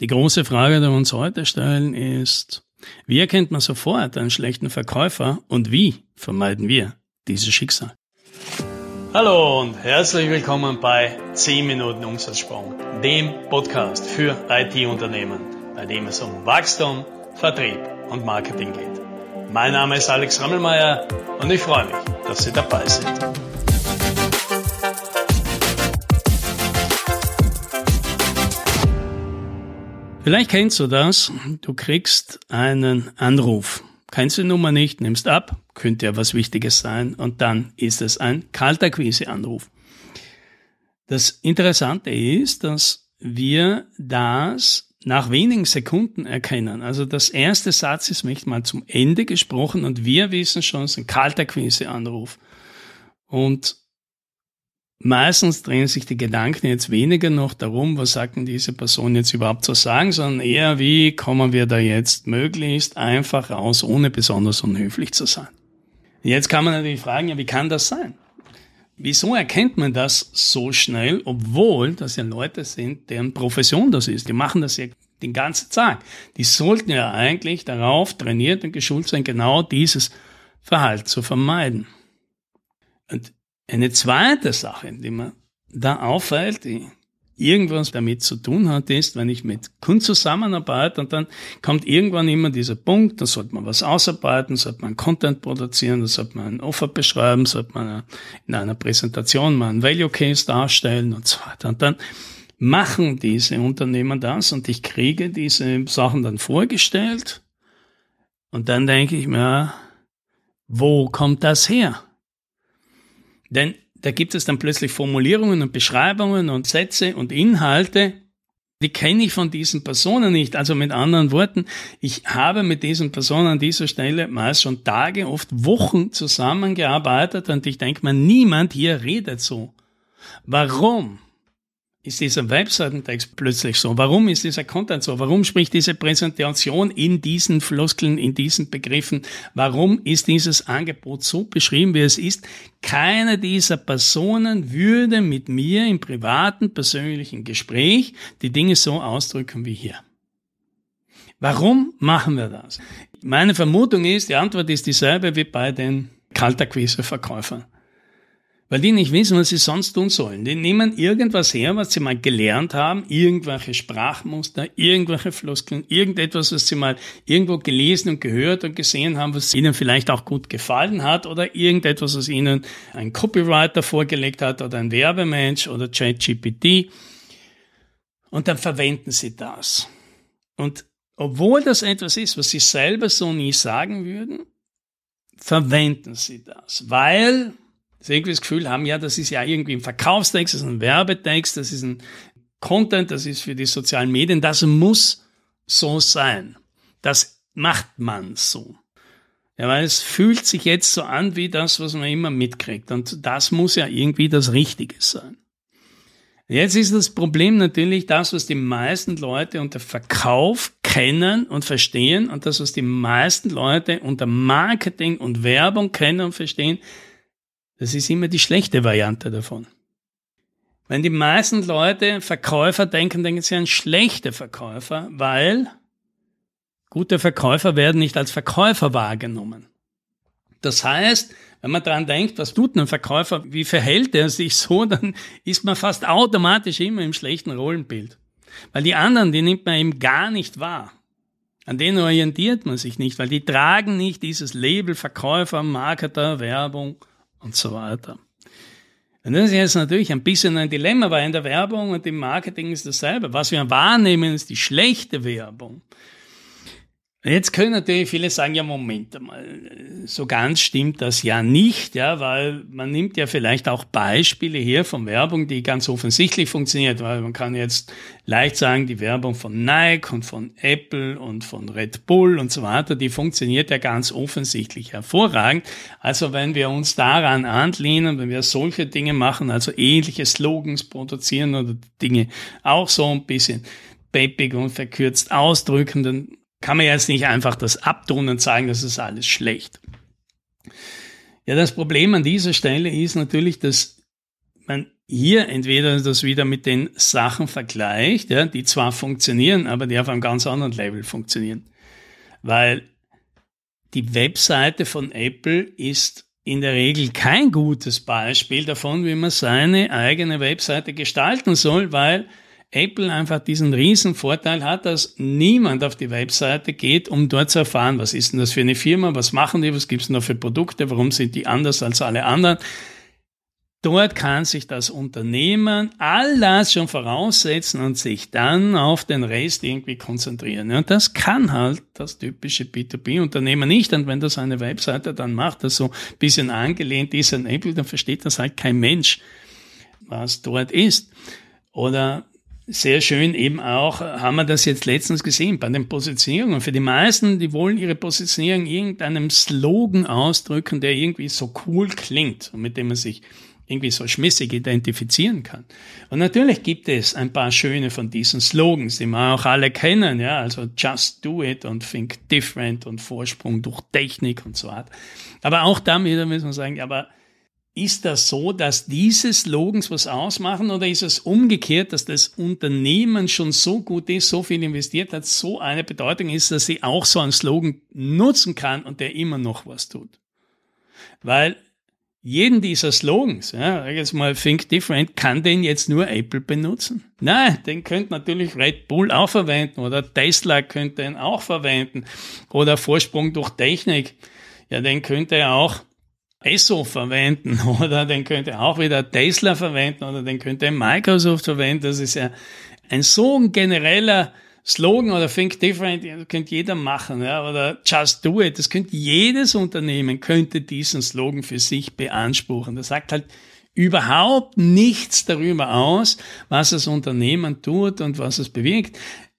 Die große Frage, die wir uns heute stellen, ist, wie erkennt man sofort einen schlechten Verkäufer und wie vermeiden wir dieses Schicksal? Hallo und herzlich willkommen bei 10 Minuten Umsatzsprung, dem Podcast für IT-Unternehmen, bei dem es um Wachstum, Vertrieb und Marketing geht. Mein Name ist Alex Rammelmeier und ich freue mich, dass Sie dabei sind. Vielleicht kennst du das. Du kriegst einen Anruf. Kennst die Nummer nicht, nimmst ab, könnte ja was Wichtiges sein und dann ist es ein kalter Quise-Anruf. Das Interessante ist, dass wir das nach wenigen Sekunden erkennen. Also das erste Satz ist nicht mal zum Ende gesprochen und wir wissen schon, es ist ein kalter Quise-Anruf. Und Meistens drehen sich die Gedanken jetzt weniger noch darum, was sagt denn diese Person jetzt überhaupt zu sagen, sondern eher, wie kommen wir da jetzt möglichst einfach raus, ohne besonders unhöflich zu sein. Jetzt kann man natürlich fragen, ja, wie kann das sein? Wieso erkennt man das so schnell, obwohl das ja Leute sind, deren Profession das ist? Die machen das ja den ganzen Tag. Die sollten ja eigentlich darauf trainiert und geschult sein, genau dieses Verhalten zu vermeiden. Und eine zweite Sache, die mir da auffällt, die irgendwas damit zu tun hat, ist, wenn ich mit Kunden zusammenarbeite und dann kommt irgendwann immer dieser Punkt, da sollte man was ausarbeiten, sollte man Content produzieren, da sollte man ein Offer beschreiben, sollte man in einer Präsentation mal ein Value Case darstellen und so weiter. Und dann machen diese Unternehmen das und ich kriege diese Sachen dann vorgestellt und dann denke ich mir, wo kommt das her? Denn da gibt es dann plötzlich Formulierungen und Beschreibungen und Sätze und Inhalte, die kenne ich von diesen Personen nicht. Also mit anderen Worten, ich habe mit diesen Personen an dieser Stelle meist schon Tage, oft Wochen zusammengearbeitet und ich denke mir, niemand hier redet so. Warum? Ist dieser Webseitentext plötzlich so? Warum ist dieser Content so? Warum spricht diese Präsentation in diesen Floskeln, in diesen Begriffen? Warum ist dieses Angebot so beschrieben, wie es ist? Keine dieser Personen würde mit mir im privaten, persönlichen Gespräch die Dinge so ausdrücken wie hier. Warum machen wir das? Meine Vermutung ist, die Antwort ist dieselbe wie bei den Kalterquise-Verkäufern. Weil die nicht wissen, was sie sonst tun sollen. Die nehmen irgendwas her, was sie mal gelernt haben, irgendwelche Sprachmuster, irgendwelche Floskeln, irgendetwas, was sie mal irgendwo gelesen und gehört und gesehen haben, was ihnen vielleicht auch gut gefallen hat oder irgendetwas, was ihnen ein Copywriter vorgelegt hat oder ein Werbemensch oder ChatGPT. Und dann verwenden sie das. Und obwohl das etwas ist, was sie selber so nie sagen würden, verwenden sie das, weil sie irgendwie das Gefühl haben, ja, das ist ja irgendwie ein Verkaufstext, das ist ein Werbetext, das ist ein Content, das ist für die sozialen Medien, das muss so sein. Das macht man so. Ja, weil es fühlt sich jetzt so an wie das, was man immer mitkriegt. Und das muss ja irgendwie das Richtige sein. Jetzt ist das Problem natürlich das, was die meisten Leute unter Verkauf kennen und verstehen und das, was die meisten Leute unter Marketing und Werbung kennen und verstehen, das ist immer die schlechte Variante davon. Wenn die meisten Leute Verkäufer denken, denken sie an schlechte Verkäufer, weil gute Verkäufer werden nicht als Verkäufer wahrgenommen. Das heißt, wenn man daran denkt, was tut ein Verkäufer, wie verhält er sich so, dann ist man fast automatisch immer im schlechten Rollenbild. Weil die anderen, die nimmt man eben gar nicht wahr. An denen orientiert man sich nicht, weil die tragen nicht dieses Label Verkäufer, Marketer, Werbung und so weiter. Und das ist jetzt natürlich ein bisschen ein Dilemma, weil in der Werbung und im Marketing ist dasselbe. Was wir wahrnehmen, ist die schlechte Werbung. Jetzt können natürlich viele sagen, ja, Moment mal, so ganz stimmt das ja nicht, ja, weil man nimmt ja vielleicht auch Beispiele her von Werbung, die ganz offensichtlich funktioniert, weil man kann jetzt leicht sagen, die Werbung von Nike und von Apple und von Red Bull und so weiter, die funktioniert ja ganz offensichtlich hervorragend. Also wenn wir uns daran anlehnen, wenn wir solche Dinge machen, also ähnliche Slogans produzieren oder Dinge auch so ein bisschen peppig und verkürzt ausdrücken, dann kann man jetzt nicht einfach das abtun und sagen, das ist alles schlecht. Ja, das Problem an dieser Stelle ist natürlich, dass man hier entweder das wieder mit den Sachen vergleicht, ja, die zwar funktionieren, aber die auf einem ganz anderen Level funktionieren. Weil die Webseite von Apple ist in der Regel kein gutes Beispiel davon, wie man seine eigene Webseite gestalten soll, weil Apple einfach diesen riesen Vorteil hat, dass niemand auf die Webseite geht, um dort zu erfahren, was ist denn das für eine Firma, was machen die, was gibt es da für Produkte, warum sind die anders als alle anderen. Dort kann sich das Unternehmen all das schon voraussetzen und sich dann auf den Rest irgendwie konzentrieren. Und das kann halt das typische B2B-Unternehmen nicht. Und wenn das eine Webseite dann macht, das so ein bisschen angelehnt ist an Apple, dann versteht das halt kein Mensch, was dort ist. Oder sehr schön eben auch, haben wir das jetzt letztens gesehen bei den Positionierungen. Für die meisten, die wollen ihre Positionierung irgendeinem Slogan ausdrücken, der irgendwie so cool klingt und mit dem man sich irgendwie so schmissig identifizieren kann. Und natürlich gibt es ein paar schöne von diesen Slogans, die wir auch alle kennen, ja, also just do it und think different und Vorsprung durch Technik und so weiter. Aber auch da müssen wir sagen, aber ist das so, dass diese Slogans was ausmachen oder ist es umgekehrt, dass das Unternehmen schon so gut ist, so viel investiert hat, so eine Bedeutung ist, dass sie auch so einen Slogan nutzen kann und der immer noch was tut? Weil jeden dieser Slogans, ja, jetzt mal Think Different, kann den jetzt nur Apple benutzen? Nein, den könnte natürlich Red Bull auch verwenden oder Tesla könnte den auch verwenden oder Vorsprung durch Technik. Ja, den könnte er auch Esso verwenden oder den könnte auch wieder Tesla verwenden oder den könnte Microsoft verwenden. Das ist ja ein so ein genereller Slogan oder Think Different, das könnte jeder machen, ja, oder Just Do It, das könnte jedes Unternehmen, könnte diesen Slogan für sich beanspruchen. Das sagt halt überhaupt nichts darüber aus, was das Unternehmen tut und was es bewirkt.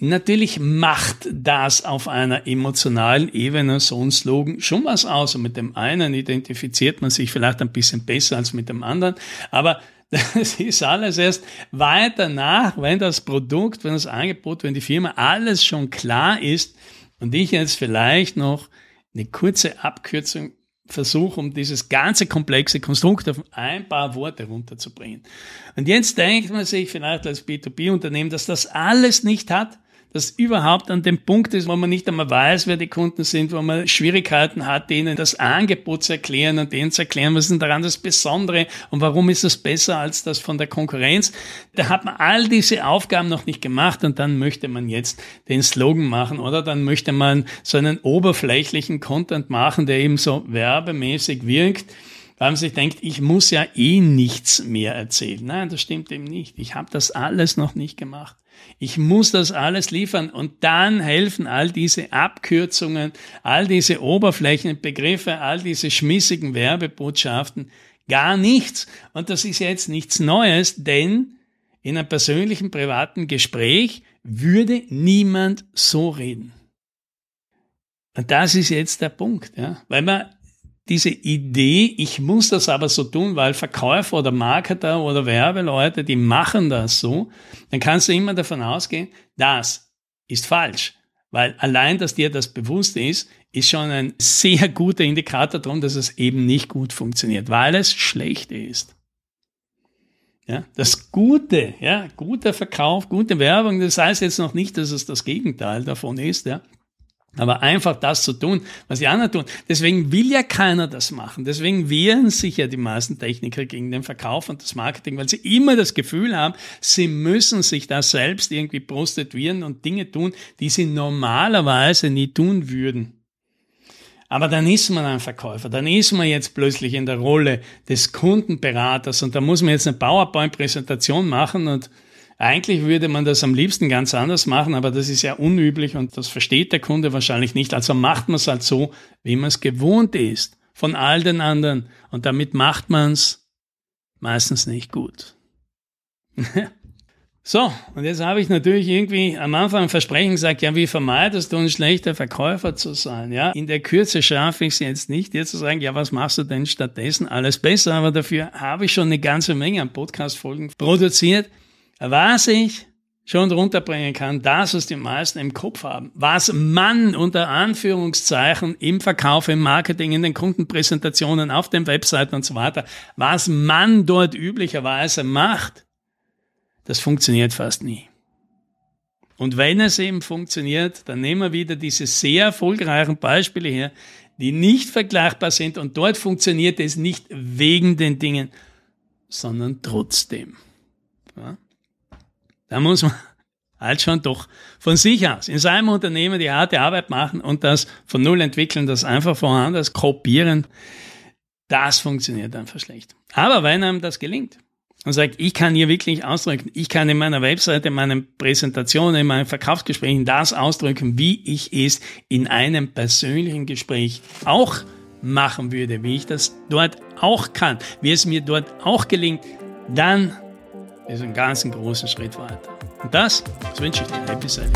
Natürlich macht das auf einer emotionalen Ebene so ein Slogan schon was aus. Und mit dem einen identifiziert man sich vielleicht ein bisschen besser als mit dem anderen. Aber das ist alles erst weiter nach, wenn das Produkt, wenn das Angebot, wenn die Firma alles schon klar ist und ich jetzt vielleicht noch eine kurze Abkürzung versuche, um dieses ganze komplexe Konstrukt auf ein paar Worte runterzubringen. Und jetzt denkt man sich vielleicht als B2B-Unternehmen, dass das alles nicht hat, das überhaupt an dem Punkt ist, wo man nicht einmal weiß, wer die Kunden sind, wo man Schwierigkeiten hat, denen das Angebot zu erklären und denen zu erklären, was ist daran das Besondere und warum ist es besser als das von der Konkurrenz. Da hat man all diese Aufgaben noch nicht gemacht und dann möchte man jetzt den Slogan machen oder dann möchte man so einen oberflächlichen Content machen, der eben so werbemäßig wirkt weil man sich denkt, ich muss ja eh nichts mehr erzählen. Nein, das stimmt eben nicht. Ich habe das alles noch nicht gemacht. Ich muss das alles liefern und dann helfen all diese Abkürzungen, all diese Oberflächenbegriffe, all diese schmissigen Werbebotschaften gar nichts. Und das ist jetzt nichts Neues, denn in einem persönlichen, privaten Gespräch würde niemand so reden. Und das ist jetzt der Punkt, ja. Weil man diese Idee, ich muss das aber so tun, weil Verkäufer oder Marketer oder Werbeleute, die machen das so, dann kannst du immer davon ausgehen, das ist falsch. Weil allein, dass dir das bewusst ist, ist schon ein sehr guter Indikator darum, dass es eben nicht gut funktioniert, weil es schlecht ist. Ja, das Gute, ja, guter Verkauf, gute Werbung, das heißt jetzt noch nicht, dass es das Gegenteil davon ist, ja. Aber einfach das zu tun, was die anderen tun. Deswegen will ja keiner das machen. Deswegen wehren sich ja die meisten Techniker gegen den Verkauf und das Marketing, weil sie immer das Gefühl haben, sie müssen sich da selbst irgendwie prostituieren und Dinge tun, die sie normalerweise nie tun würden. Aber dann ist man ein Verkäufer, dann ist man jetzt plötzlich in der Rolle des Kundenberaters und da muss man jetzt eine PowerPoint-Präsentation machen und eigentlich würde man das am liebsten ganz anders machen, aber das ist ja unüblich und das versteht der Kunde wahrscheinlich nicht. Also macht man es halt so, wie man es gewohnt ist von all den anderen. Und damit macht man es meistens nicht gut. so, und jetzt habe ich natürlich irgendwie am Anfang ein Versprechen gesagt, ja, wie vermeidest du ein schlechter Verkäufer zu sein? Ja, in der Kürze schaffe ich es jetzt nicht, dir zu sagen, ja, was machst du denn stattdessen alles besser? Aber dafür habe ich schon eine ganze Menge an Podcast-Folgen produziert was ich schon runterbringen kann, das, was die meisten im Kopf haben. Was man unter Anführungszeichen im Verkauf, im Marketing, in den Kundenpräsentationen, auf den Webseiten und so weiter, was man dort üblicherweise macht, das funktioniert fast nie. Und wenn es eben funktioniert, dann nehmen wir wieder diese sehr erfolgreichen Beispiele her, die nicht vergleichbar sind und dort funktioniert es nicht wegen den Dingen, sondern trotzdem. Ja? Da muss man halt schon doch von sich aus in seinem Unternehmen die harte Arbeit machen und das von Null entwickeln, das einfach woanders kopieren. Das funktioniert einfach schlecht. Aber wenn einem das gelingt und sagt, ich kann hier wirklich ausdrücken, ich kann in meiner Webseite, in meinen Präsentationen, in meinen Verkaufsgesprächen das ausdrücken, wie ich es in einem persönlichen Gespräch auch machen würde, wie ich das dort auch kann, wie es mir dort auch gelingt, dann ist ein ganz großen Schritt weiter. Und das, das wünsche ich dir. Happy Selling.